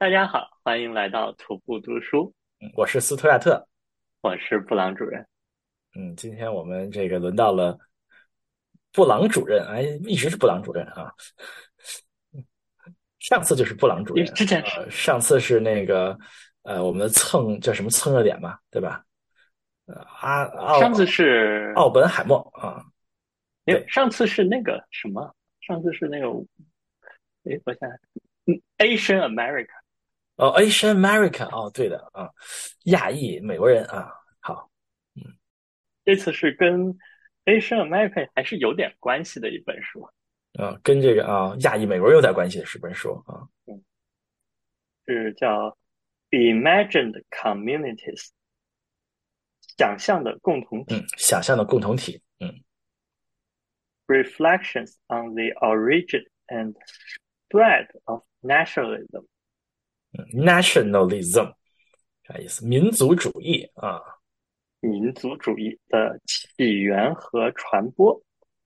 大家好，欢迎来到徒步读书。我是斯图亚特，我是布朗主任。嗯，今天我们这个轮到了布朗主任，哎，一直是布朗主任啊。上次就是布朗主任，之前是上次是那个呃，我们的蹭叫什么蹭热点嘛，对吧？呃，阿奥上次是奥本海默啊，哎，上次是那个什么？上次是那个，哎，我想，嗯，Asian America。哦，Asian American，哦，对的啊，亚裔美国人啊，好，嗯，这次是跟 Asian American 还是有点关系的一本书，啊，跟这个啊亚裔美国人有点关系的是本书啊，嗯，是叫 Imagined Communities，想象的共同体，嗯，想象的共同体，嗯，Reflections on the origin and spread of nationalism。Nationalism 啥意思？民族主义啊，民族主义的起源和传播。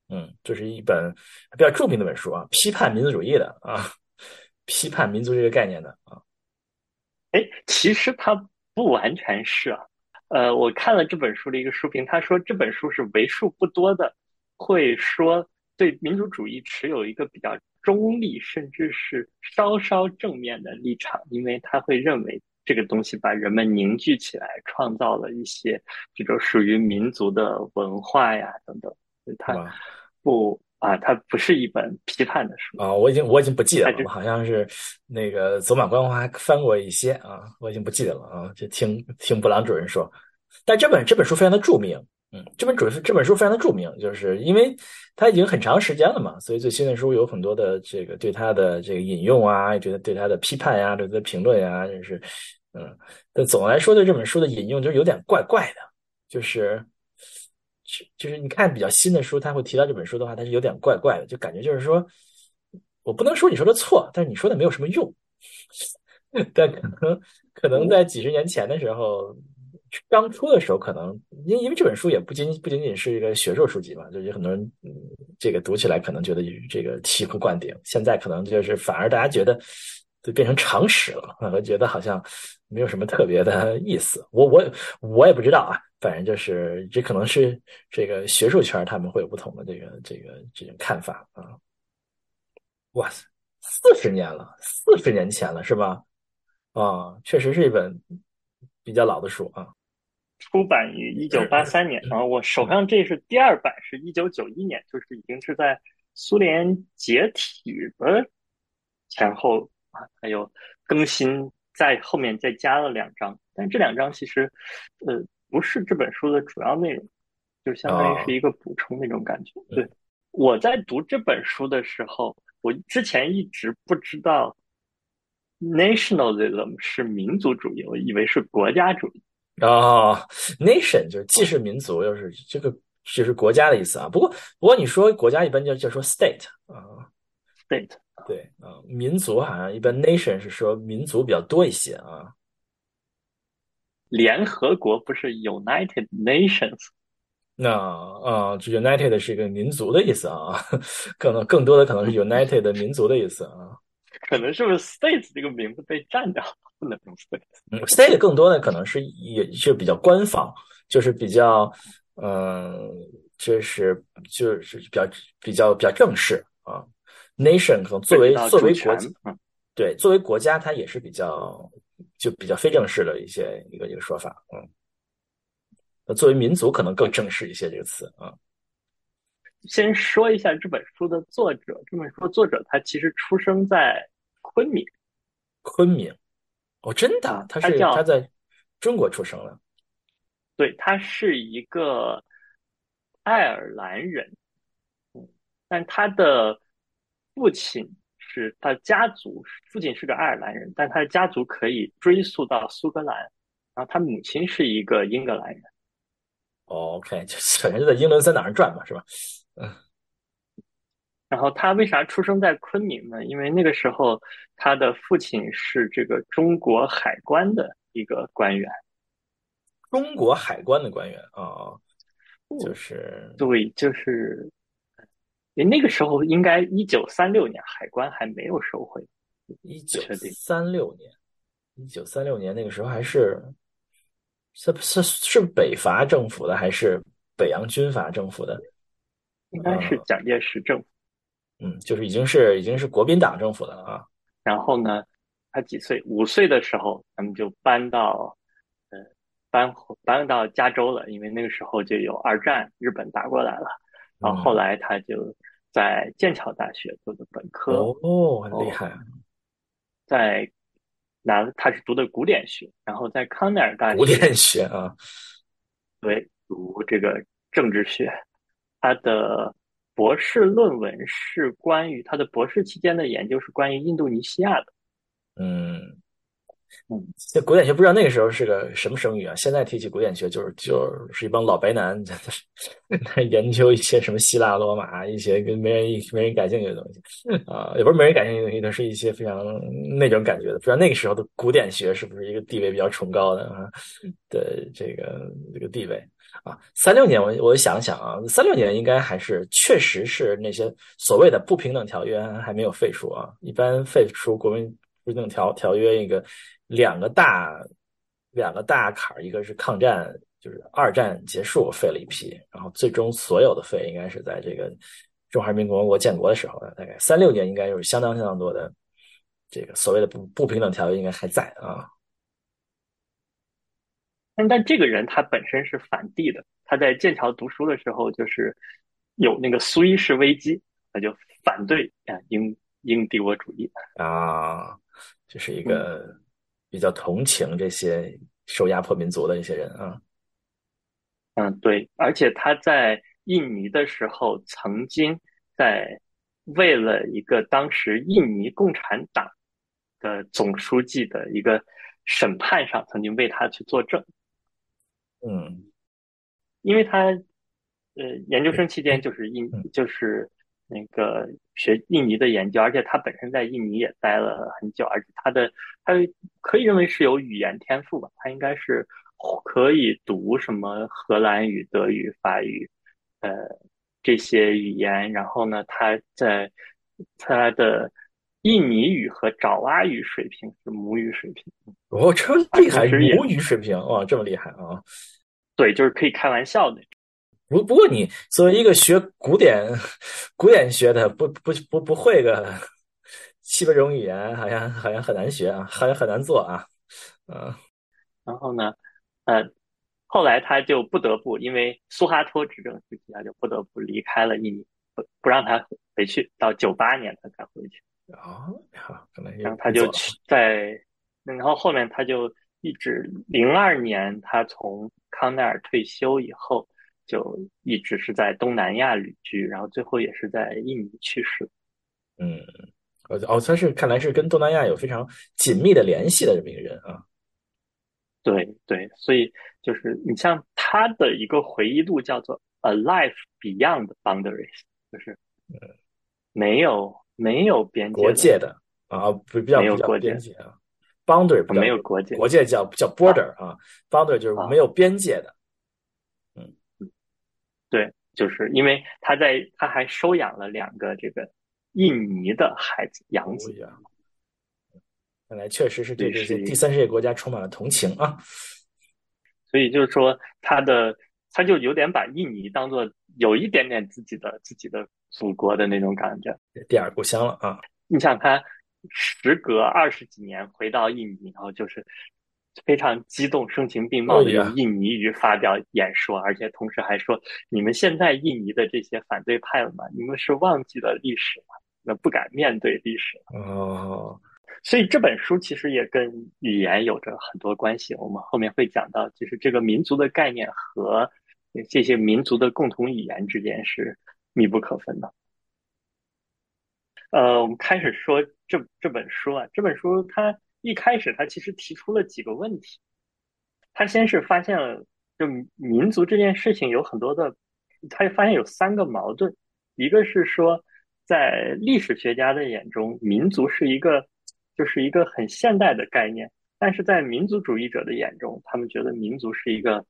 嗯，这是一本比较著名的本书啊，批判民族主义的啊，批判民族这个概念的啊。哎，其实它不完全是啊。呃，我看了这本书的一个书评，他说这本书是为数不多的会说对民族主义持有一个比较。中立甚至是稍稍正面的立场，因为他会认为这个东西把人们凝聚起来，创造了一些这种属于民族的文化呀等等。他不啊，他不是一本批判的书啊。我已经我已经不记得了，好像是那个走马观花翻过一些啊，我已经不记得了啊。就听听布朗主任说，但这本这本书非常的著名。嗯，这本主这本书非常的著名，就是因为它已经很长时间了嘛，所以最新的书有很多的这个对它的这个引用啊，觉得对它的批判呀，对它的评论呀，就是，嗯，但总的来说对这本书的引用就是有点怪怪的，就是，就是你看比较新的书，他会提到这本书的话，它是有点怪怪的，就感觉就是说，我不能说你说的错，但是你说的没有什么用，但可能可能在几十年前的时候。刚出的时候，可能因因为这本书也不仅不仅仅是一个学术书籍嘛，就有很多人嗯，这个读起来可能觉得这个醍醐灌顶。现在可能就是反而大家觉得就变成常识了，我觉得好像没有什么特别的意思。我我我也不知道啊，反正就是这可能是这个学术圈他们会有不同的这个这个这种看法啊。哇塞，四十年了，四十年前了是吧？啊，确实是一本比较老的书啊。出版于一九八三年，然后我手上这是第二版，是一九九一年，就是已经是在苏联解体的前后啊，还有更新在后面再加了两章，但这两章其实呃不是这本书的主要内容，就相当于是一个补充那种感觉。对，我在读这本书的时候，我之前一直不知道 nationalism 是民族主义，我以为是国家主义。啊，nation 就是既是民族又是这个就是国家的意思啊。不过不过你说国家一般就就说 state 啊，state 对啊，民族好像一般 nation 是说民族比较多一些啊。联合国不是 United Nations？那啊，这 United 是一个民族的意思啊，可能更多的可能是 United 民族的意思啊。可能是不是 States 这个名字被占掉了，不能用，State 更多的可能是也就比较官方，就是比较嗯，就是就是比较比较比较正式啊。Nation 可能作为作为国家，对，作为国家，它也是比较就比较非正式的一些一个一个说法。嗯，那作为民族可能更正式一些这个词啊。先说一下这本书的作者。这本书的作者他其实出生在昆明。昆明，哦，真的？他是他在中国出生的。对，他是一个爱尔兰人。嗯，但他的父亲是他家族，父亲是个爱尔兰人，但他的家族可以追溯到苏格兰。然后他母亲是一个英格兰人。OK，就反 正就在英伦三岛上转嘛，是吧？嗯，然后他为啥出生在昆明呢？因为那个时候他的父亲是这个中国海关的一个官员。中国海关的官员啊，就是对，就是那个时候应该一九三六年，海关还没有收回。一九三六年一九三六年那个时候还是是是是北伐政府的还是北洋军阀政府的？应该是蒋介石政府。嗯，就是已经是已经是国民党政府的了啊。然后呢，他几岁？五岁的时候，他们就搬到呃搬搬到加州了，因为那个时候就有二战，日本打过来了。然后后来他就在剑桥大学读的本科。哦，很厉害。在拿他是读的古典学，然后在康奈尔大学古典学啊，对，读这个政治学。他的博士论文是关于他的博士期间的研究是关于印度尼西亚的。嗯。嗯，这古典学不知道那个时候是个什么声誉啊？现在提起古典学，就是就是一帮老白男在 在研究一些什么希腊罗马一些跟没人没人感兴趣的东西啊，也不是没人感兴趣的东西，都是一些非常那种感觉的。不知道那个时候的古典学是不是一个地位比较崇高的啊的这个这个地位啊？三六年我我想想啊，三六年应该还是确实是那些所谓的不平等条约还没有废除啊，一般废除国民不平等条条约一个。两个大两个大坎儿，一个是抗战，就是二战结束废了一批，然后最终所有的废应该是在这个中华人民共和国建国的时候，大概三六年应该有相当相当多的这个所谓的不不平等条约应该还在啊。但但这个人他本身是反帝的，他在剑桥读书的时候就是有那个苏伊士危机，他就反对啊英英帝国主义啊，这是一个。比较同情这些受压迫民族的一些人啊，嗯，对，而且他在印尼的时候，曾经在为了一个当时印尼共产党的总书记的一个审判上，曾经为他去作证。嗯，因为他呃研究生期间就是印就是。那个学印尼的研究，而且他本身在印尼也待了很久，而且他的他可以认为是有语言天赋吧，他应该是可以读什么荷兰语、德语、法语，呃这些语言。然后呢，他在他的印尼语和爪哇语水平是母语水平。哦，这么厉害，母语水平哇，这么厉害啊！对，就是可以开玩笑的。不不过，你作为一个学古典 古典学的，不不不不会个七八种语言，好像好像很难学啊，好像很难做啊，嗯。然后呢，呃，后来他就不得不，因为苏哈托执政时期，他就不得不离开了印尼，不不让他回去，到九八年他才回去。哦，好，可能然后他就去在，然后后面他就一直零二年他从康奈尔退休以后。就一直是在东南亚旅居，然后最后也是在印尼去世。嗯，哦哦，他是看来是跟东南亚有非常紧密的联系的这么一个人啊。对对，所以就是你像他的一个回忆录叫做《A Life Beyond Boundaries》，就是没有没有边界国界的啊，不比较没有国界啊，boundary 没有国界，国界叫叫 border 啊，boundary 就是没有边界的。对，就是因为他在，他还收养了两个这个印尼的孩子养子，看来确实是对这些第三世界国家充满了同情啊。所以就是说，他的他就有点把印尼当做有一点点自己的自己的祖国的那种感觉，第二故乡了啊。你想他时隔二十几年回到印尼，然后就是。非常激动、声情并茂的用印尼语发表演说，而且同时还说：“你们现在印尼的这些反对派了吗？你们是忘记了历史吗？那不敢面对历史哦，所以这本书其实也跟语言有着很多关系。我们后面会讲到，就是这个民族的概念和这些民族的共同语言之间是密不可分的。呃，我们开始说这这本书啊，这本书它。一开始，它其实提出了几个问题。他先是发现了，就民族这件事情有很多的，他发现有三个矛盾。一个是说，在历史学家的眼中，民族是一个，就是一个很现代的概念；但是在民族主义者的眼中，他们觉得民族是一个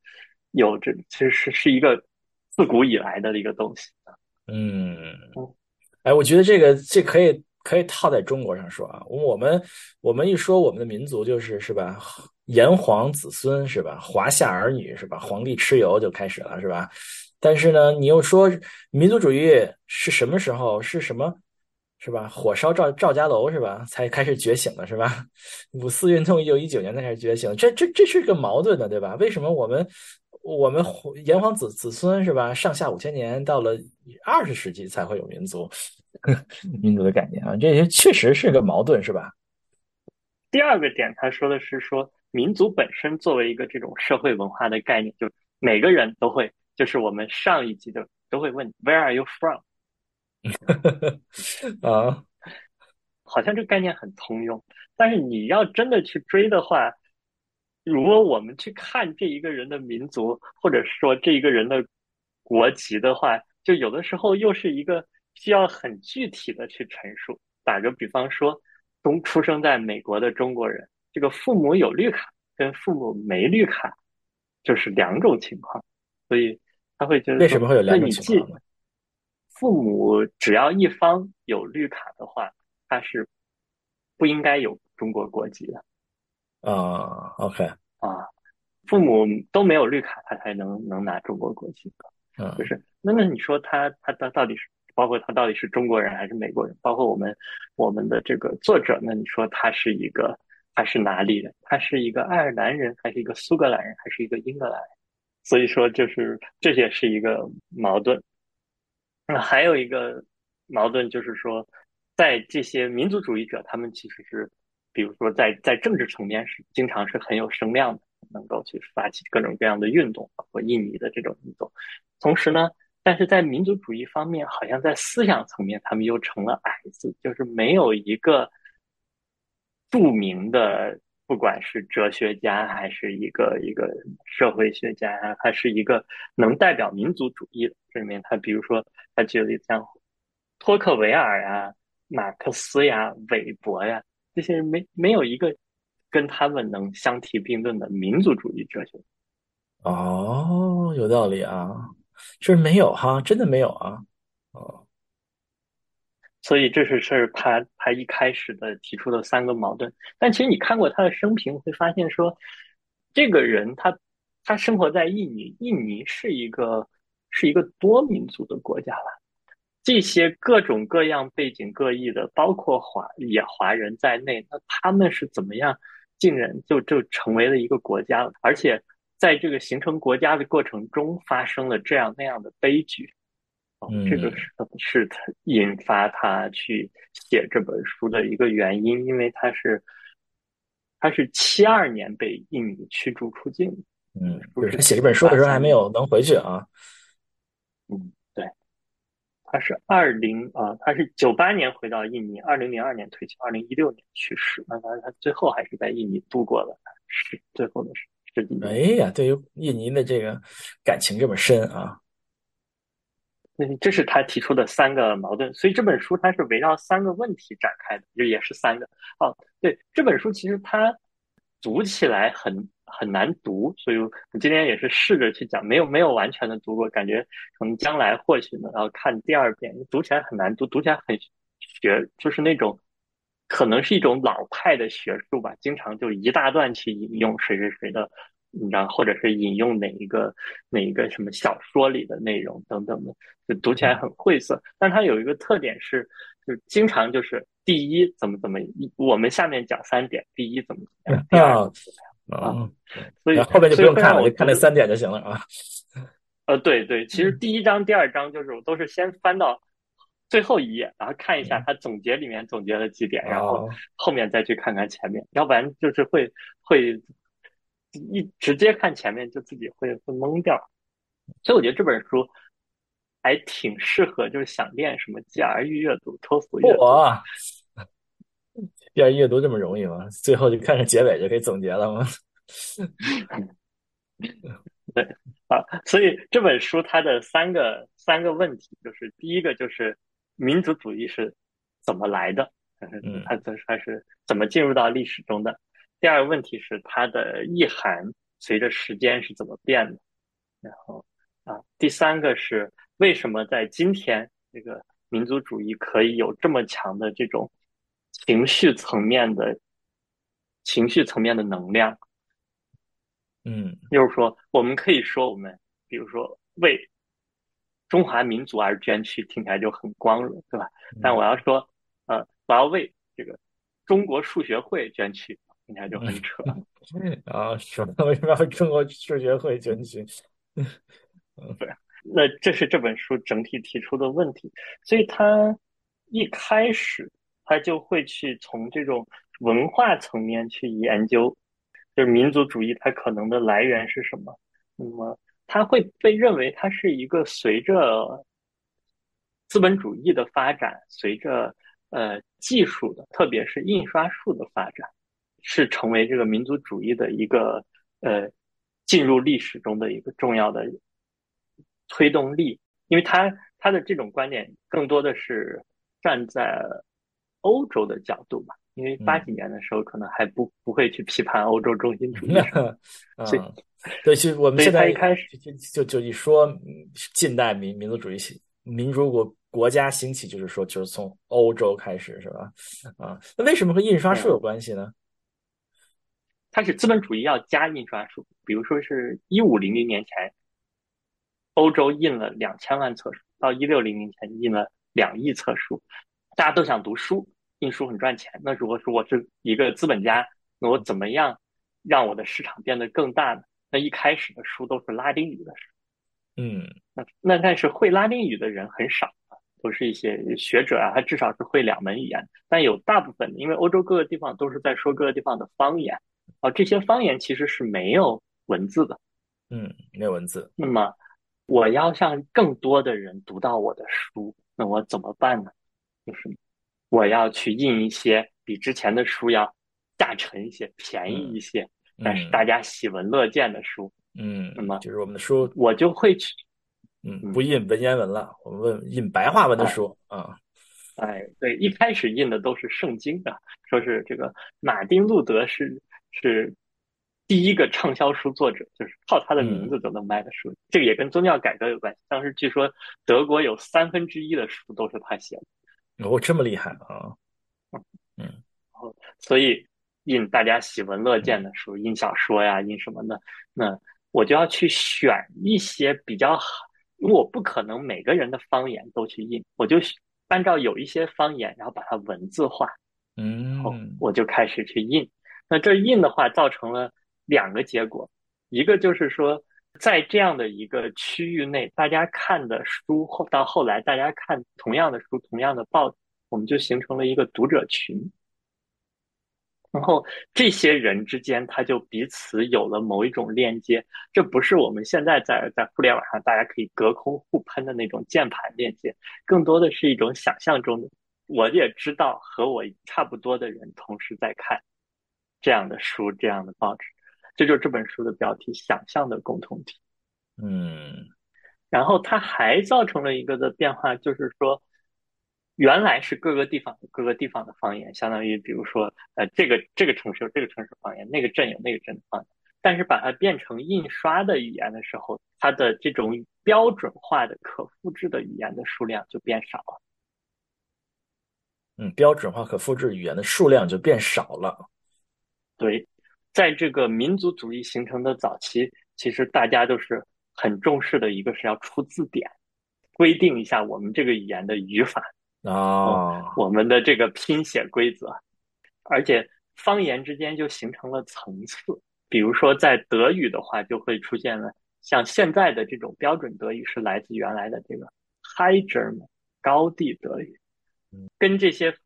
有着，其实是是一个自古以来的一个东西啊。嗯，哎，我觉得这个这可以。可以套在中国上说啊，我们我们一说我们的民族就是是吧，炎黄子孙是吧，华夏儿女是吧，皇帝蚩尤就开始了是吧？但是呢，你又说民族主义是什么时候？是什么？是吧？火烧赵赵家楼是吧？才开始觉醒的是吧？五四运动一九一九年才开始觉醒，这这这是个矛盾的对吧？为什么我们我们炎黄子子孙是吧？上下五千年，到了二十世纪才会有民族 民族的概念啊？这些确实是个矛盾是吧？第二个点，他说的是说民族本身作为一个这种社会文化的概念，就每个人都会，就是我们上一集的都会问 Where are you from？啊，好像这个概念很通用，但是你要真的去追的话，如果我们去看这一个人的民族，或者说这一个人的国籍的话，就有的时候又是一个需要很具体的去陈述。打个比方说，中出生在美国的中国人，这个父母有绿卡跟父母没绿卡就是两种情况，所以他会觉得为什么会有两种情况呢？父母只要一方有绿卡的话，他是不应该有中国国籍的。啊，OK，啊，父母都没有绿卡，他才能能拿中国国籍。嗯，就是那那你说他他他到底是包括他到底是中国人还是美国人？包括我们我们的这个作者，那你说他是一个他是哪里人？他是一个爱尔兰人，还是一个苏格兰人，还是一个英格兰人？所以说，就是这也是一个矛盾。那还有一个矛盾就是说，在这些民族主义者，他们其实是，比如说在在政治层面是经常是很有声量的，能够去发起各种各样的运动，包括印尼的这种运动。同时呢，但是在民族主义方面，好像在思想层面，他们又成了矮子，就是没有一个著名的。不管是哲学家还是一个一个社会学家，他是一个能代表民族主义的。这里面他比如说，他举例像托克维尔呀、马克思呀、韦伯呀，这些人没没有一个跟他们能相提并论的民族主义哲学。哦，有道理啊，就是没有哈，真的没有啊，哦。所以这是是他他一开始的提出的三个矛盾，但其实你看过他的生平，会发现说，这个人他他生活在印尼，印尼是一个是一个多民族的国家了，这些各种各样背景各异的，包括华也华人在内，那他们是怎么样竟然就就成为了一个国家了？而且在这个形成国家的过程中，发生了这样那样的悲剧。这个是是他引发他去写这本书的一个原因，因为他是他是七二年被印尼驱逐出境，嗯，就是他写这本书的时候还没有能回去啊，嗯，对，他是二零啊，他是九八年回到印尼，二零零二年退休，二零一六年去世，那他他最后还是在印尼度过了是最后的十几年。哎呀，对于印尼的这个感情这么深啊。嗯，这是他提出的三个矛盾，所以这本书它是围绕三个问题展开的，就也是三个。哦，对，这本书其实它读起来很很难读，所以我今天也是试着去讲，没有没有完全的读过，感觉可能将来或许呢，然后看第二遍，读起来很难读，读起来很学，就是那种可能是一种老派的学术吧，经常就一大段去引用谁谁谁的。你知道，或者是引用哪一个哪一个什么小说里的内容等等的，就读起来很晦涩。但它有一个特点是，就经常就是第一怎么怎么，我们下面讲三点，第一怎么怎么样，第二怎么怎么样啊。所以后面就不用看了，就看那三点就行了啊。呃，对对，其实第一章、第二章就是我都是先翻到最后一页，然后看一下他总结里面总结了几点，然后后面再去看看前面，要不然就是会会。一直接看前面就自己会会懵掉，所以我觉得这本书还挺适合，就是想练什么 GRE 阅读、托福阅读。GRE 阅读这么容易吗？最后就看着结尾就可以总结了吗？对啊，所以这本书它的三个三个问题，就是第一个就是民族主义是怎么来的，嗯，它它它是怎么进入到历史中的。第二个问题是它的意涵随着时间是怎么变的，然后啊，第三个是为什么在今天这个民族主义可以有这么强的这种情绪层面的情绪层面的能量。嗯，就是说，我们可以说，我们比如说为中华民族而捐躯，听起来就很光荣，对吧？但我要说，呃，我要为这个中国数学会捐躯，听起来就很扯。啊，什么？为什么要中国数学会捐躯？嗯，对。那这是这本书整体提出的问题，所以他一开始他就会去从这种文化层面去研究。就是民族主义，它可能的来源是什么？那么它会被认为它是一个随着资本主义的发展，随着呃技术的，特别是印刷术的发展，是成为这个民族主义的一个呃进入历史中的一个重要的推动力。因为他他的这种观点更多的是站在欧洲的角度吧。因为八几年的时候，可能还不不会去批判欧洲中心主义，所以对，其实我们现在一开始就就就一说近代民民族主义起民主国国家兴起，就是说就是从欧洲开始，是吧？啊，那为什么和印刷术有关系呢？它是资本主义要加印刷术，比如说是一五零零年前，欧洲印了两千万册书，到一六零零前印了两亿册书，大家都想读书。印书很赚钱，那如果说我是一个资本家，那我怎么样让我的市场变得更大呢？那一开始的书都是拉丁语的书，嗯，那那但是会拉丁语的人很少啊，都是一些学者啊，他至少是会两门语言，但有大部分，因为欧洲各个地方都是在说各个地方的方言，啊，这些方言其实是没有文字的，嗯，没有文字。那么我要让更多的人读到我的书，那我怎么办呢？就是。我要去印一些比之前的书要价沉一些、便宜一些，但是大家喜闻乐见的书。嗯，那么就是我们的书，我就会去，嗯，不印文言文了，我们问印白话文的书啊。哎，对，一开始印的都是圣经啊，说是这个马丁路德是是第一个畅销书作者，就是靠他的名字都能卖的书。这个也跟宗教改革有关系。当时据说德国有三分之一的书都是他写的。哦，这么厉害啊！嗯，所以印大家喜闻乐见的书，印小说呀，印什么的，那我就要去选一些比较好，因为我不可能每个人的方言都去印，我就按照有一些方言，然后把它文字化，嗯，我就开始去印。那这印的话，造成了两个结果，一个就是说。在这样的一个区域内，大家看的书后到后来，大家看同样的书、同样的报，我们就形成了一个读者群。然后这些人之间，他就彼此有了某一种链接。这不是我们现在在在互联网上大家可以隔空互喷的那种键盘链接，更多的是一种想象中的。我也知道和我差不多的人同时在看这样的书、这样的报纸。这就是这本书的标题：想象的共同体。嗯，然后它还造成了一个的变化，就是说，原来是各个地方各个地方的方言，相当于比如说，呃，这个这个城市有这个城市方言，那个镇有那个镇的方言。但是把它变成印刷的语言的时候，它的这种标准化的可复制的语言的数量就变少了。嗯，标准化可复制语言的数量就变少了。对。在这个民族主义形成的早期，其实大家都是很重视的一个是要出字典，规定一下我们这个语言的语法啊，我们的这个拼写规则，而且方言之间就形成了层次。比如说在德语的话，就会出现了像现在的这种标准德语是来自原来的这个 High German 高地德语，跟这些。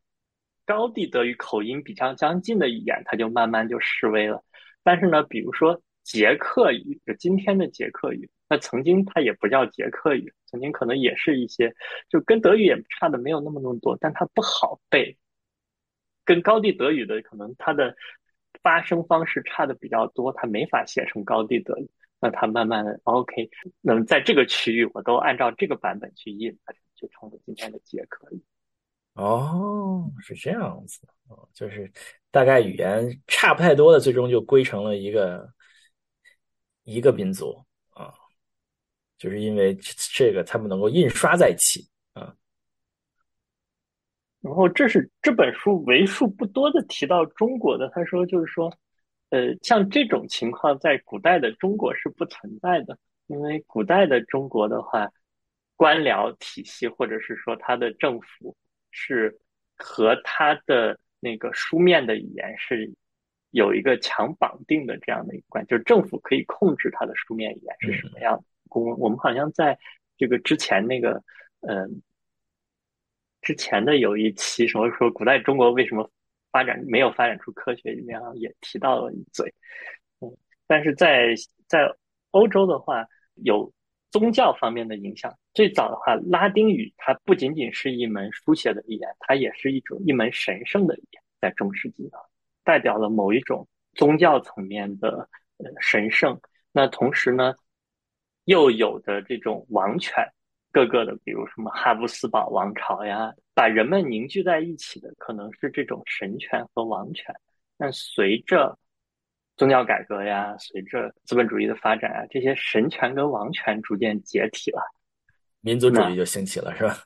高地德语口音比较相近的语言，它就慢慢就式微了。但是呢，比如说捷克语，就今天的捷克语，那曾经它也不叫捷克语，曾经可能也是一些，就跟德语也差的没有那么那么多，但它不好背。跟高地德语的可能它的发声方式差的比较多，它没法写成高地德语。那它慢慢的 OK，那么在这个区域，我都按照这个版本去印，它就成了今天的捷克语。哦，是这样子哦，就是大概语言差不太多的，最终就归成了一个一个民族啊，就是因为这个他们能够印刷在一起啊。然后这是这本书为数不多的提到中国的。他说，就是说，呃，像这种情况在古代的中国是不存在的，因为古代的中国的话，官僚体系或者是说他的政府是和他的那个书面的语言是有一个强绑定的这样的一个关系，就是政府可以控制他的书面语言是什么样的。我我们好像在这个之前那个，嗯。之前的有一期什么说古代中国为什么发展没有发展出科学，里面也提到了一嘴，嗯，但是在在欧洲的话，有宗教方面的影响。最早的话，拉丁语它不仅仅是一门书写的语言，它也是一种一门神圣的语言，在中世纪啊，代表了某一种宗教层面的呃神圣。那同时呢，又有的这种王权。各个的，比如什么哈布斯堡王朝呀，把人们凝聚在一起的可能是这种神权和王权。但随着宗教改革呀，随着资本主义的发展啊，这些神权跟王权逐渐解体了，民族主义就兴起了，是吧？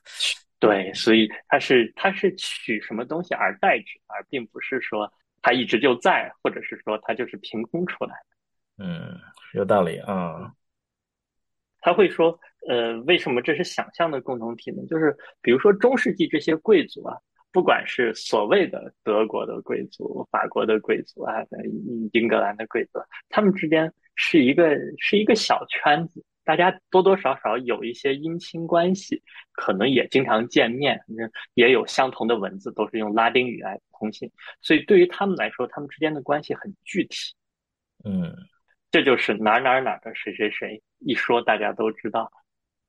对，所以它是它是取什么东西而代之，而并不是说它一直就在，或者是说它就是凭空出来的。嗯，有道理啊。他会说。呃，为什么这是想象的共同体呢？就是比如说中世纪这些贵族啊，不管是所谓的德国的贵族、法国的贵族啊，英格兰的贵族，他们之间是一个是一个小圈子，大家多多少少有一些姻亲关系，可能也经常见面，也有相同的文字，都是用拉丁语来通信，所以对于他们来说，他们之间的关系很具体。嗯，这就是哪哪哪的谁谁谁，一说大家都知道。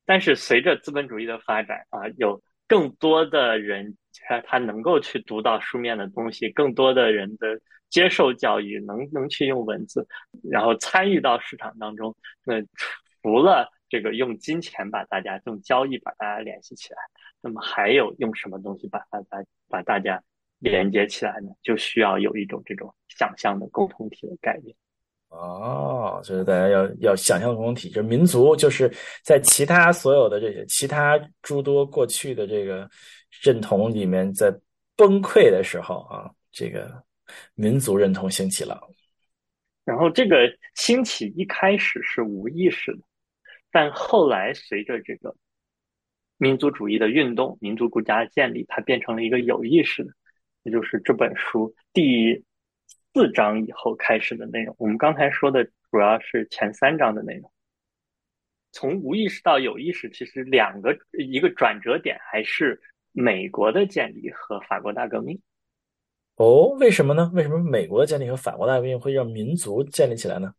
但是随着资本主义的发展啊，有更多的人他他能够去读到书面的东西，更多的人的接受教育，能能去用文字，然后参与到市场当中。那除了这个用金钱把大家用交易把大家联系起来，那么还有用什么东西把大家把大家连接起来呢？就需要有一种这种想象的共同体的概念。哦，就是大家要要想象共同体，就是民族，就是在其他所有的这些其他诸多过去的这个认同里面，在崩溃的时候啊，这个民族认同兴起了。然后这个兴起一开始是无意识的，但后来随着这个民族主义的运动、民族国家的建立，它变成了一个有意识的，也就是这本书第。四章以后开始的内容，我们刚才说的主要是前三章的内容。从无意识到有意识，其实两个一个转折点还是美国的建立和法国大革命。哦，为什么呢？为什么美国的建立和法国大革命会让民族建立起来呢？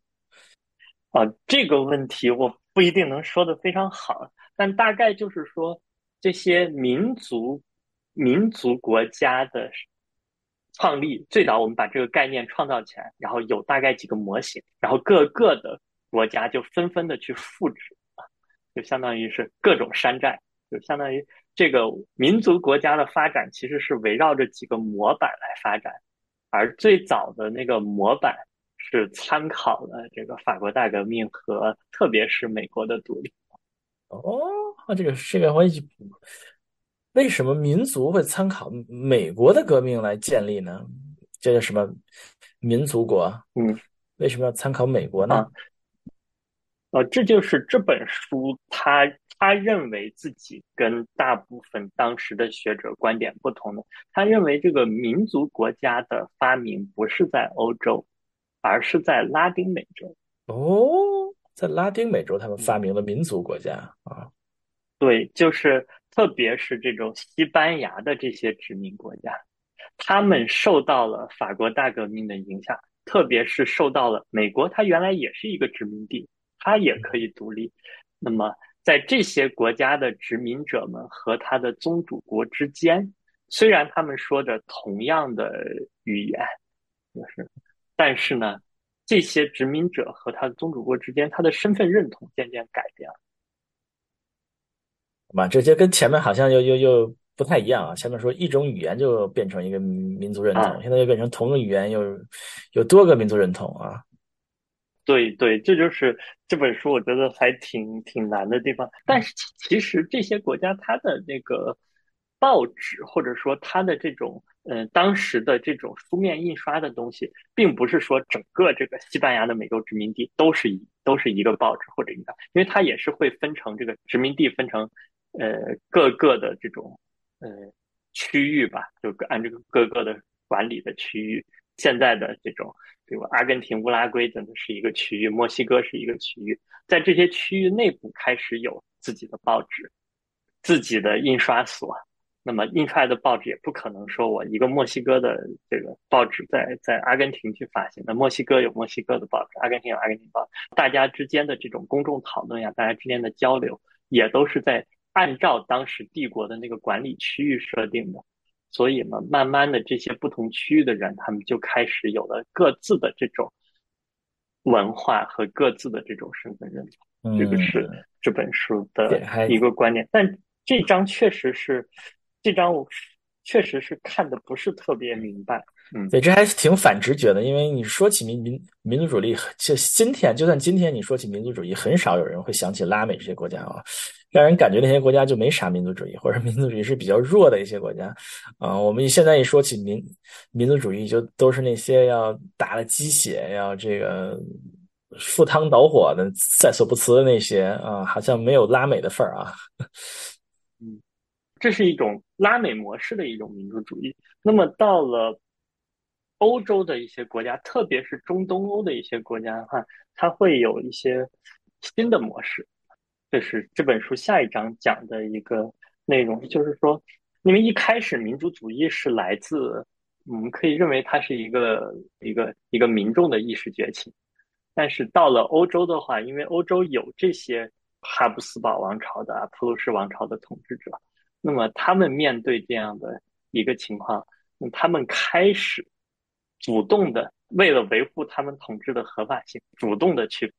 啊，这个问题我不一定能说的非常好，但大概就是说，这些民族民族国家的。创立最早，我们把这个概念创造起来，然后有大概几个模型，然后各个的国家就纷纷的去复制，就相当于是各种山寨，就相当于这个民族国家的发展其实是围绕着几个模板来发展，而最早的那个模板是参考了这个法国大革命和特别是美国的独立。哦，这个这个我也。为什么民族会参考美国的革命来建立呢？这叫什么民族国？嗯，为什么要参考美国呢？呃，这就是这本书他他认为自己跟大部分当时的学者观点不同的。他认为这个民族国家的发明不是在欧洲，而是在拉丁美洲。哦，在拉丁美洲他们发明了民族国家啊？对，就是。特别是这种西班牙的这些殖民国家，他们受到了法国大革命的影响，特别是受到了美国，它原来也是一个殖民地，它也可以独立。那么，在这些国家的殖民者们和他的宗主国之间，虽然他们说着同样的语言，就是，但是呢，这些殖民者和他的宗主国之间，他的身份认同渐渐改变了。嘛，这些跟前面好像又又又不太一样啊。前面说一种语言就变成一个民族认同，现在又变成同个语言又有多个民族认同啊。对对，这就是这本书我觉得还挺挺难的地方。但是其实这些国家它的那个报纸或者说它的这种呃当时的这种书面印刷的东西，并不是说整个这个西班牙的美洲殖民地都是一都是一个报纸或者一个，因为它也是会分成这个殖民地分成呃各个的这种呃区域吧，就按这个各个的管理的区域。现在的这种，比如阿根廷、乌拉圭等的是一个区域，墨西哥是一个区域，在这些区域内部开始有自己的报纸。自己的印刷所，那么印出来的报纸也不可能说我一个墨西哥的这个报纸在在阿根廷去发行，那墨西哥有墨西哥的报纸，阿根廷有阿根廷报，大家之间的这种公众讨论呀，大家之间的交流也都是在按照当时帝国的那个管理区域设定的，所以呢，慢慢的这些不同区域的人，他们就开始有了各自的这种文化和各自的这种身份认同，这个是这本书的一个观点，但。这张确实是，这张我确实是看的不是特别明白。嗯，对，这还是挺反直觉的，因为你说起民民民族主义，就今天就算今天你说起民族主义，很少有人会想起拉美这些国家啊，让人感觉那些国家就没啥民族主义，或者民族主义是比较弱的一些国家啊。我们现在一说起民民族主义，就都是那些要打了鸡血，要这个赴汤蹈火的，在所不辞的那些啊，好像没有拉美的份儿啊。这是一种拉美模式的一种民族主义。那么到了欧洲的一些国家，特别是中东欧的一些国家的话，它会有一些新的模式。这是这本书下一章讲的一个内容，就是说，因为一开始民族主义是来自，我们可以认为它是一个一个一个民众的意识觉醒。但是到了欧洲的话，因为欧洲有这些哈布斯堡王朝的、普鲁士王朝的统治者。那么他们面对这样的一个情况，他们开始主动的为了维护他们统治的合法性，主动的去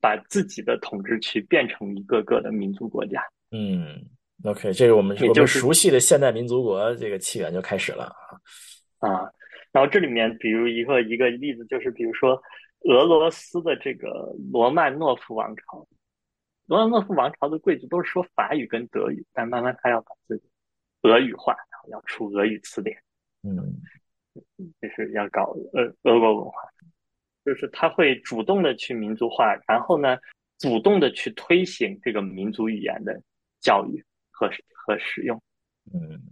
把自己的统治区变成一个个的民族国家。嗯，OK，这个我们我们熟悉的现代民族国这个起源就开始了啊。啊，然后这里面比如一个一个例子就是，比如说俄罗斯的这个罗曼诺夫王朝。罗曼诺夫王朝的贵族都是说法语跟德语，但慢慢他要把自己俄语化，然后要出俄语词典，嗯，就是要搞俄俄国文化，就是他会主动的去民族化，然后呢，主动的去推行这个民族语言的教育和和使用，嗯，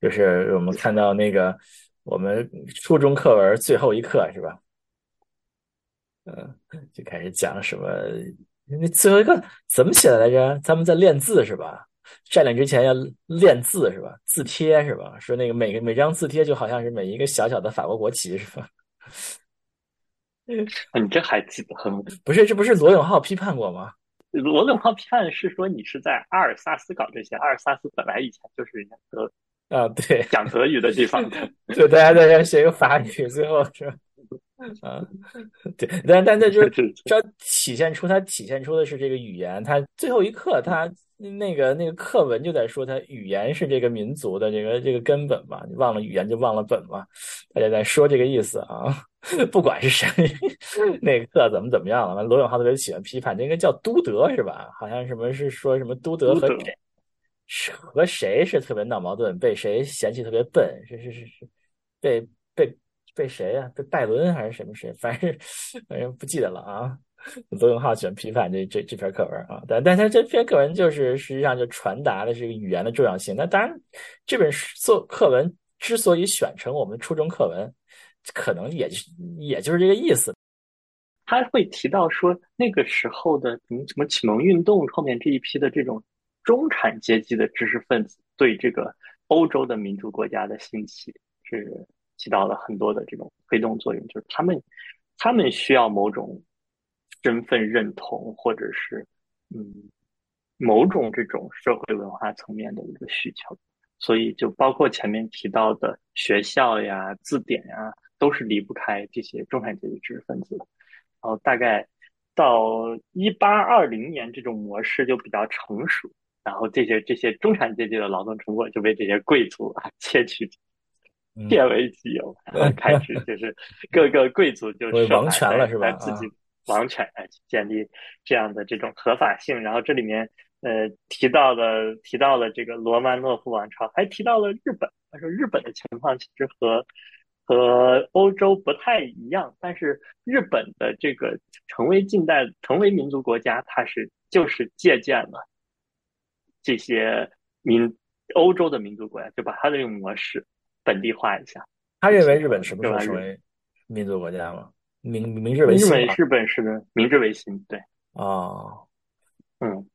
就是我们看到那个我们初中课文最后一课是吧？嗯，就开始讲什么。那最后一个怎么写的来着？咱们在练字是吧？占领之前要练字是吧？字帖是吧？说那个每个每张字帖就好像是每一个小小的法国国旗是吧？你这还记得很？不是，这不是罗永浩批判过吗？罗永浩批判是说你是在阿尔萨斯搞这些，阿尔萨斯本来以前就是人家德啊，对，讲德语的地方的，就大家在这学个法语，最后是。啊，对，但但那就是这体现出它体现出的是这个语言，它最后一课，它那个那个课文就在说，它语言是这个民族的这个这个根本嘛，你忘了语言就忘了本嘛，大家在说这个意思啊。不管是谁，那个课怎么怎么样了，完罗永浩特别喜欢批判，那个叫都德是吧？好像什么是说什么都德和谁是和谁是特别闹矛盾，被谁嫌弃特别笨，是是是是被被。被谁呀？被拜伦还是什么谁？反正反正不记得了啊。罗永浩喜欢批判这这这篇课文啊，但但他这篇课文就是实际上就传达的这个语言的重要性。那当然，这本做课文之所以选成我们初中课文，可能也也就是这个意思。他会提到说，那个时候的什么什么启蒙运动后面这一批的这种中产阶级的知识分子对这个欧洲的民族国家的兴起是。起到了很多的这种推动作用，就是他们，他们需要某种身份认同，或者是嗯某种这种社会文化层面的一个需求，所以就包括前面提到的学校呀、字典呀，都是离不开这些中产阶级知识分子的。然后大概到一八二零年，这种模式就比较成熟，然后这些这些中产阶级的劳动成果就被这些贵族啊 窃取。变为己有，开始就是各个贵族就王权了，是吧？自己王权来建立这样的这种合法性。然后这里面呃，提到了提到了这个罗曼诺夫王朝，还提到了日本。他说日本的情况其实和和欧洲不太一样，但是日本的这个成为近代成为民族国家，它是就是借鉴了这些民欧洲的民族国家，就把它的这种模式本地化一下。他认为日本什么时候成为民族国家吗？明明治维新日本是的，明治维新对啊，嗯，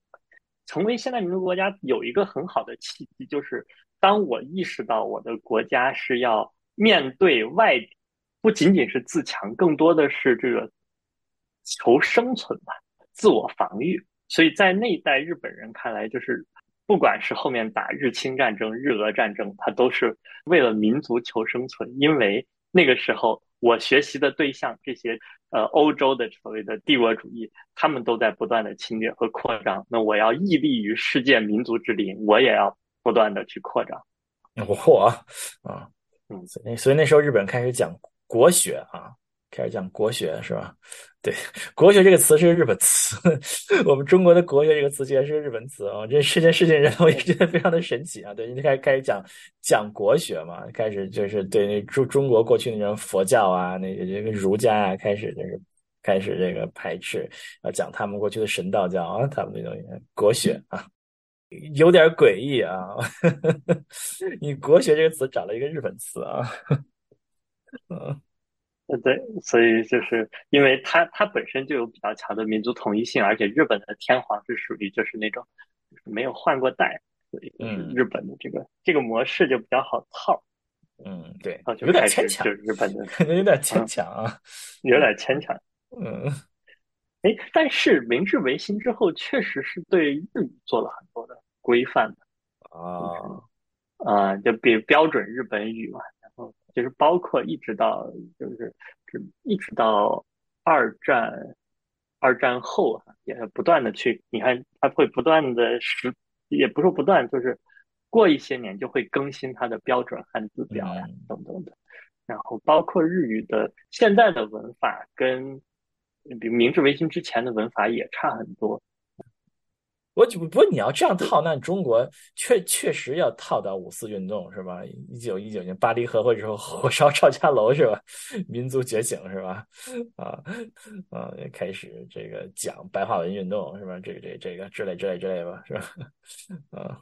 成为现代民族国家有一个很好的契机，就是当我意识到我的国家是要面对外，不仅仅是自强，更多的是这个求生存吧，自我防御。所以在那一代日本人看来，就是不管是后面打日清战争、日俄战争，它都是为了民族求生存，因为那个时候。我学习的对象，这些呃欧洲的所谓的帝国主义，他们都在不断的侵略和扩张。那我要屹立于世界民族之林，我也要不断的去扩张。嚯啊，嗯，所以所以那时候日本开始讲国学啊。开始讲国学是吧？对，国学这个词是个日本词，我们中国的国学这个词居然是个日本词啊！这这件事情让我也觉得非常的神奇啊！对，你开始开始讲讲国学嘛，开始就是对那中中国过去那种佛教啊，那个这个儒家啊，开始就是开始这个排斥，要讲他们过去的神道教啊，他们那种国学啊，有点诡异啊！你国学这个词找了一个日本词啊，嗯。呃，对，所以就是因为它它本身就有比较强的民族统一性，而且日本的天皇是属于就是那种没有换过代，所以就是日本的这个这个模式就比较好套。嗯，对，有点牵强，就是日本的有点牵强啊，有点牵强。嗯，哎，但是明治维新之后，确实是对日语做了很多的规范的啊啊，就比标准日本语嘛。就是包括一直到就是一直到二战二战后啊，也不断的去你看，它会不断的是也不是不断，就是过一些年就会更新它的标准汉字表呀等等的。然后包括日语的现在的文法跟比明治维新之前的文法也差很多。我不过你要这样套，那中国确确实要套到五四运动是吧？一九一九年巴黎和会之后，火烧赵家楼是吧？民族觉醒是吧？啊啊，开始这个讲白话文运动是吧？这个这个这个之类之类之类吧，是吧？啊，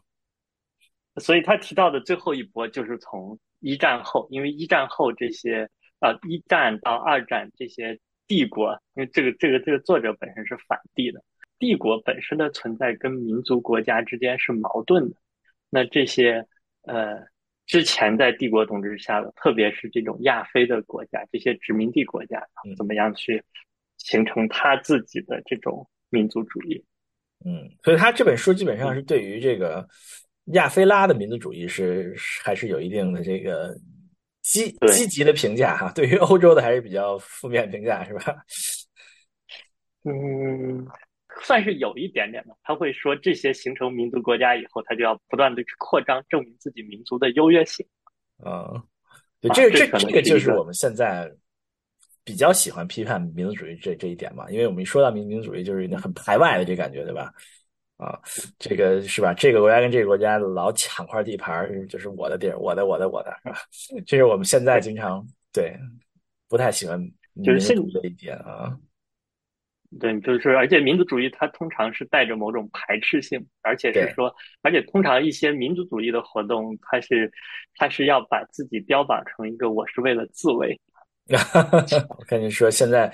所以他提到的最后一波就是从一战后，因为一战后这些啊，一战到二战这些帝国，因为这个这个这个作者本身是反帝的。帝国本身的存在跟民族国家之间是矛盾的，那这些呃之前在帝国统治下的，特别是这种亚非的国家，这些殖民地国家，怎么样去形成他自己的这种民族主义？嗯，所以他这本书基本上是对于这个亚非拉的民族主义是还是有一定的这个积积极的评价哈，对于欧洲的还是比较负面评价是吧？嗯。算是有一点点的，他会说这些形成民族国家以后，他就要不断的去扩张，证明自己民族的优越性。嗯，对，这这这个就是我们现在比较喜欢批判民族主义这这一点嘛，因为我们一说到民民族主义，就是很排外的这感觉，对吧？啊，这个是吧？这个国家跟这个国家老抢块地盘，就是我的地儿，我的，我的，我的，是吧？这是我们现在经常对不太喜欢就是现这一点啊。对，就是，而且民族主义它通常是带着某种排斥性，而且是说，而且通常一些民族主义的活动，它是，它是要把自己标榜成一个我是为了自卫。我跟你说，现在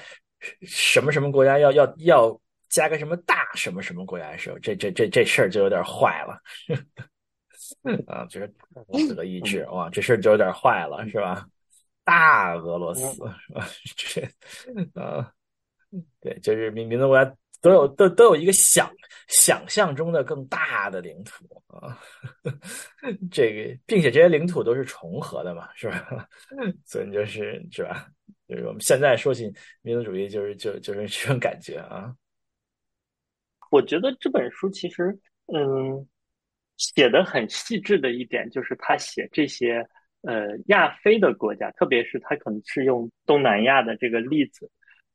什么什么国家要要要加个什么大什么什么国家的时候，这这这这事儿就有点坏了。啊，就是俄罗斯的意志，哇，这事儿就有点坏了，是吧？大俄罗斯是吧？这啊。对，就是民民族国家都有都都有一个想想象中的更大的领土啊，这个并且这些领土都是重合的嘛，是吧？所以就是是吧？就是我们现在说起民族主义，就是就就是这种感觉啊。我觉得这本书其实嗯写的很细致的一点，就是他写这些呃亚非的国家，特别是他可能是用东南亚的这个例子。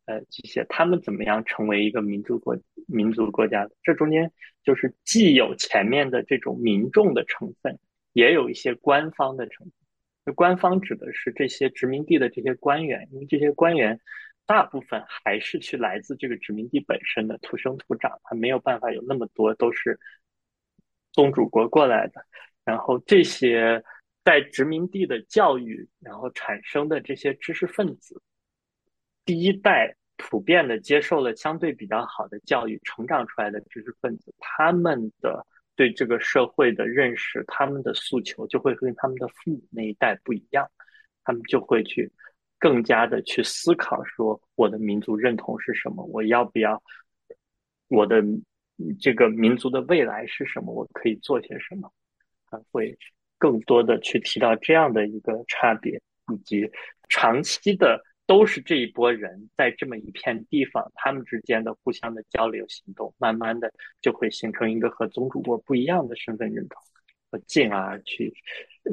呃这些，他们怎么样成为一个民族国民族国家的？这中间就是既有前面的这种民众的成分，也有一些官方的成分。官方指的是这些殖民地的这些官员，因为这些官员大部分还是去来自这个殖民地本身的土生土长，他没有办法有那么多都是宗主国过来的。然后这些在殖民地的教育，然后产生的这些知识分子，第一代普遍的接受了相对比较好的教育，成长出来的知识分子，他们的。对这个社会的认识，他们的诉求就会跟他们的父母那一代不一样，他们就会去更加的去思考，说我的民族认同是什么，我要不要我的这个民族的未来是什么，我可以做些什么，他会更多的去提到这样的一个差别，以及长期的。都是这一波人在这么一片地方，他们之间的互相的交流行动，慢慢的就会形成一个和宗主国不一样的身份认同，和进而去，呃，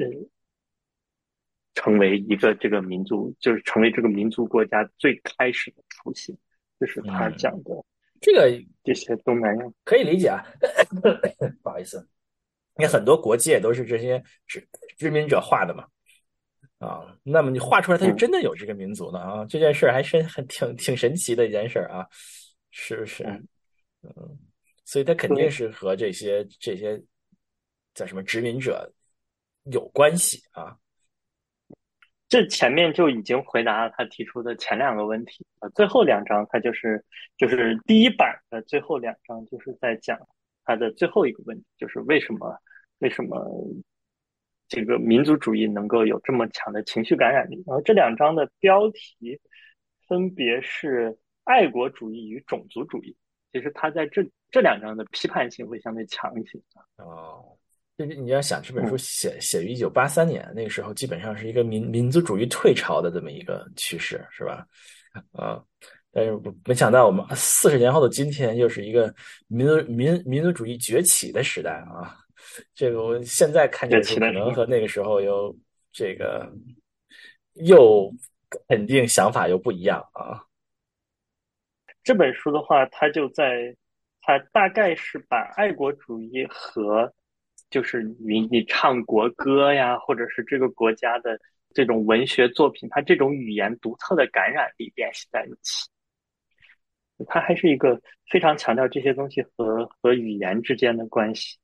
成为一个这个民族，就是成为这个民族国家最开始的雏形，就是他讲的这个这些东南亚可以理解啊，不好意思，因为很多国界都是这些殖殖民者画的嘛。啊，那么你画出来，它就真的有这个民族的啊！这件事儿还是很挺挺神奇的一件事儿啊，是不是？嗯，所以他肯定是和这些这些叫什么殖民者有关系啊。这前面就已经回答了他提出的前两个问题啊，最后两章他就是就是第一版的最后两章就是在讲他的最后一个问题，就是为什么为什么。这个民族主义能够有这么强的情绪感染力，然后这两章的标题分别是爱国主义与种族主义。其实他在这这两章的批判性会相对强一些。哦，就是你要想这本书写写于一九八三年，那个时候基本上是一个民民族主义退潮的这么一个趋势，是吧？啊，但是没想到我们四十年后的今天又是一个民族民民族主义崛起的时代啊。这个我现在看起来可能和那个时候有这个又肯定想法又不一样啊。这本书的话，它就在它大概是把爱国主义和就是你你唱国歌呀，或者是这个国家的这种文学作品，它这种语言独特的感染力联系在一起。它还是一个非常强调这些东西和和语言之间的关系。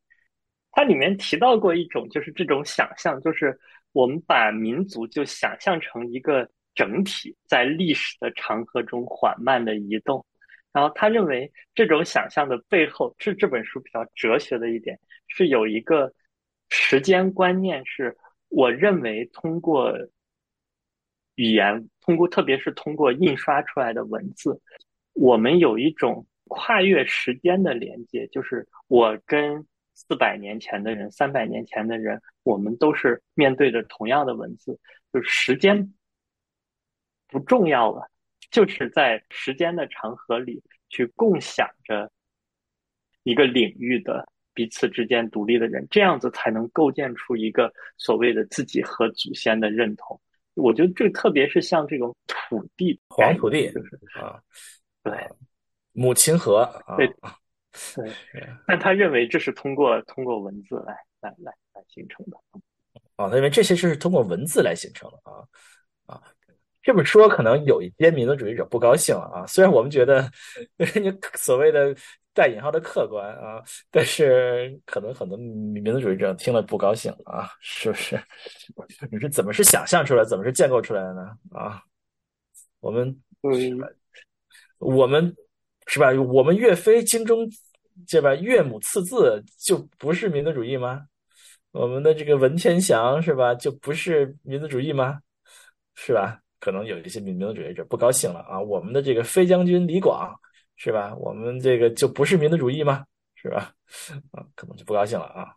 它里面提到过一种，就是这种想象，就是我们把民族就想象成一个整体，在历史的长河中缓慢的移动。然后他认为，这种想象的背后，是这本书比较哲学的一点，是有一个时间观念，是我认为通过语言，通过特别是通过印刷出来的文字，我们有一种跨越时间的连接，就是我跟。四百年前的人，三百年前的人，我们都是面对着同样的文字，就是时间不重要了，就是在时间的长河里去共享着一个领域的彼此之间独立的人，这样子才能构建出一个所谓的自己和祖先的认同。我觉得这特别是像这种土地黄土地，就是啊，对，母亲河，对。对，但他认为这是通过通过文字来来来来形成的。哦，他认为这些是通过文字来形成的啊啊，这么说可能有一些民族主义者不高兴了啊。虽然我们觉得你 所谓的带引号的客观啊，但是可能很多民族主义者听了不高兴啊，是不是？你 是怎么是想象出来，怎么是建构出来的呢？啊，我们嗯我们。是吧？我们岳飞精中，对吧？岳母刺字就不是民族主义吗？我们的这个文天祥是吧？就不是民族主义吗？是吧？可能有一些民民族主义者不高兴了啊！我们的这个飞将军李广是吧？我们这个就不是民族主义吗？是吧？啊，可能就不高兴了啊。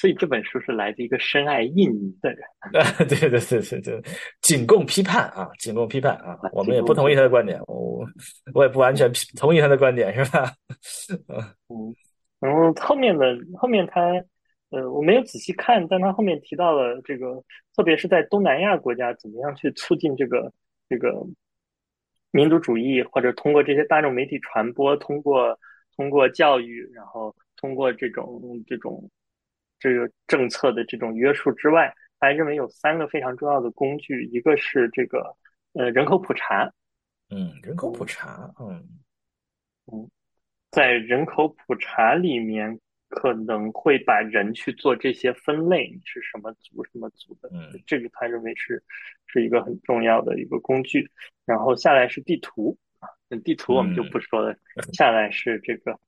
所以这本书是来自一个深爱印尼的人，对 对对对对，仅供批判啊，仅供批判啊，我们也不同意他的观点，我我也不完全同意他的观点，是吧？嗯，然后后面的后面他，呃，我没有仔细看，但他后面提到了这个，特别是在东南亚国家，怎么样去促进这个这个民族主义，或者通过这些大众媒体传播，通过通过教育，然后通过这种这种这个政策的这种约束之外，他还认为有三个非常重要的工具，一个是这个呃人口普查，嗯，人口普查，嗯嗯，在人口普查里面可能会把人去做这些分类，你是什么族什么族的，嗯，这个他认为是是一个很重要的一个工具。然后下来是地图啊，地图我们就不说了。下来是这个，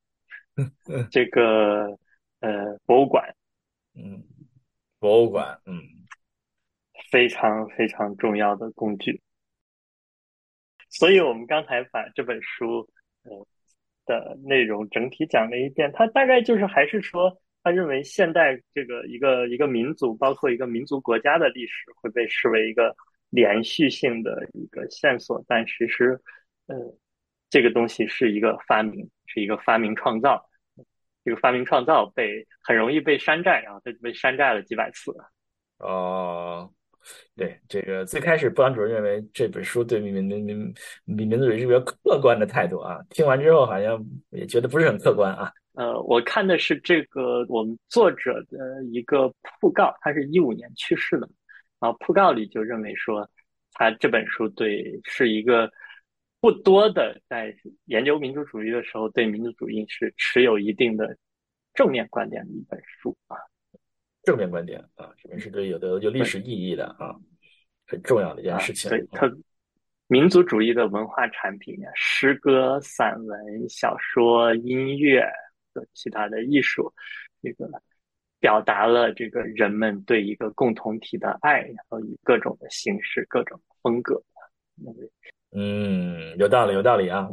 这个呃博物馆，嗯，博物馆，嗯，非常非常重要的工具。所以我们刚才把这本书呃的内容整体讲了一遍，他大概就是还是说，他认为现代这个一个一个民族，包括一个民族国家的历史，会被视为一个。连续性的一个线索，但其实，呃，这个东西是一个发明，是一个发明创造。这个发明创造被很容易被山寨，然后它就被山寨了几百次。哦，对，这个最开始布朗主任认为这本书对民民民民民民族主义是比较客观的态度啊，听完之后好像也觉得不是很客观啊。呃，我看的是这个我们作者的一个讣告，他是一五年去世的。然后讣告里就认为说，他这本书对是一个不多的在研究民族主义的时候对民族主义是持有一定的正面观点的一本书啊。正面观点啊，这本是对有的有历史意义的啊，很重要的一件事情。对，特民族主义的文化产品啊，诗歌、散文、小说、音乐和其他的艺术，这个。表达了这个人们对一个共同体的爱，然后以各种的形式、各种风格。嗯，有道理，有道理啊。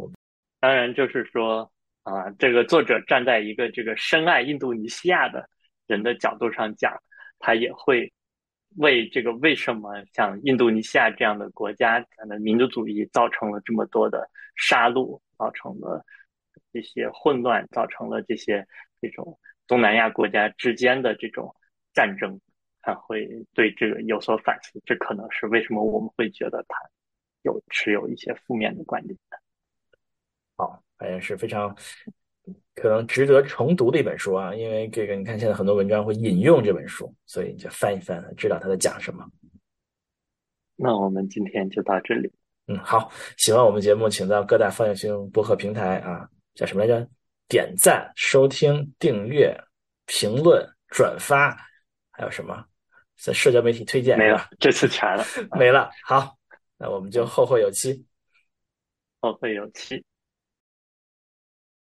当然，就是说啊，这个作者站在一个这个深爱印度尼西亚的人的角度上讲，他也会为这个为什么像印度尼西亚这样的国家，它的民族主义造成了这么多的杀戮，造成了这些混乱，造成了这些这种。东南亚国家之间的这种战争，他会对这个有所反思。这可能是为什么我们会觉得他有持有一些负面的观点。好，反正是非常可能值得重读的一本书啊！因为这个，你看现在很多文章会引用这本书，所以你就翻一翻，知道他在讲什么。那我们今天就到这里。嗯，好，喜欢我们节目，请到各大泛性播客平台啊，叫什么来着？点赞、收听、订阅、评论、转发，还有什么？在社交媒体推荐没了，这次全了，没了。好，那我们就后会有期。后会有期。